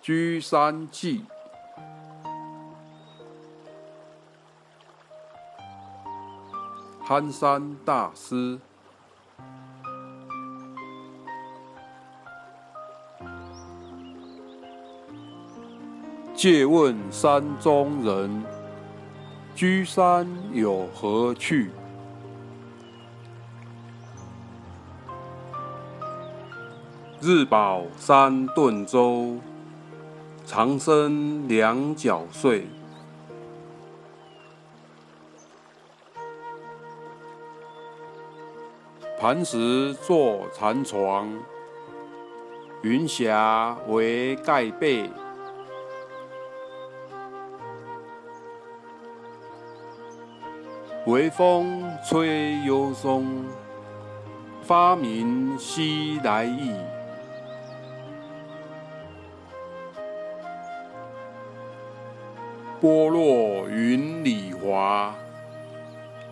居山记》，憨山大师。借问山中人，居山有何趣？日饱三顿粥，长生两脚睡。磐石作禅床，云霞为盖被。微风吹幽松，发明西来意。波落云里滑，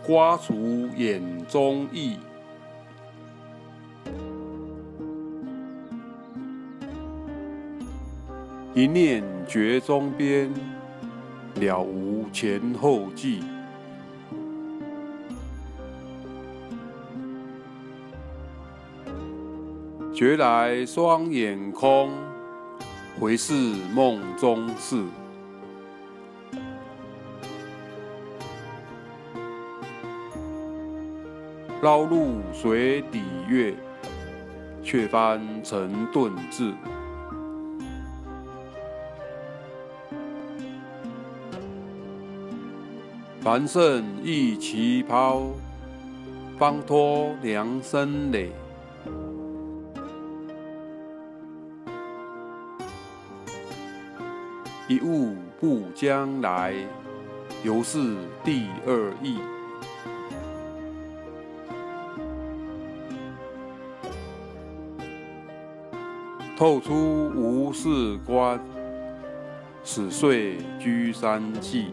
刮除眼中意。一念觉中边，了无前后际。觉来双眼空，回是梦中事。朝露水底月，却翻成顿字。凡圣一旗抛，方脱量身累。一物不将来，犹是第二义。透出无事观，始遂居山气。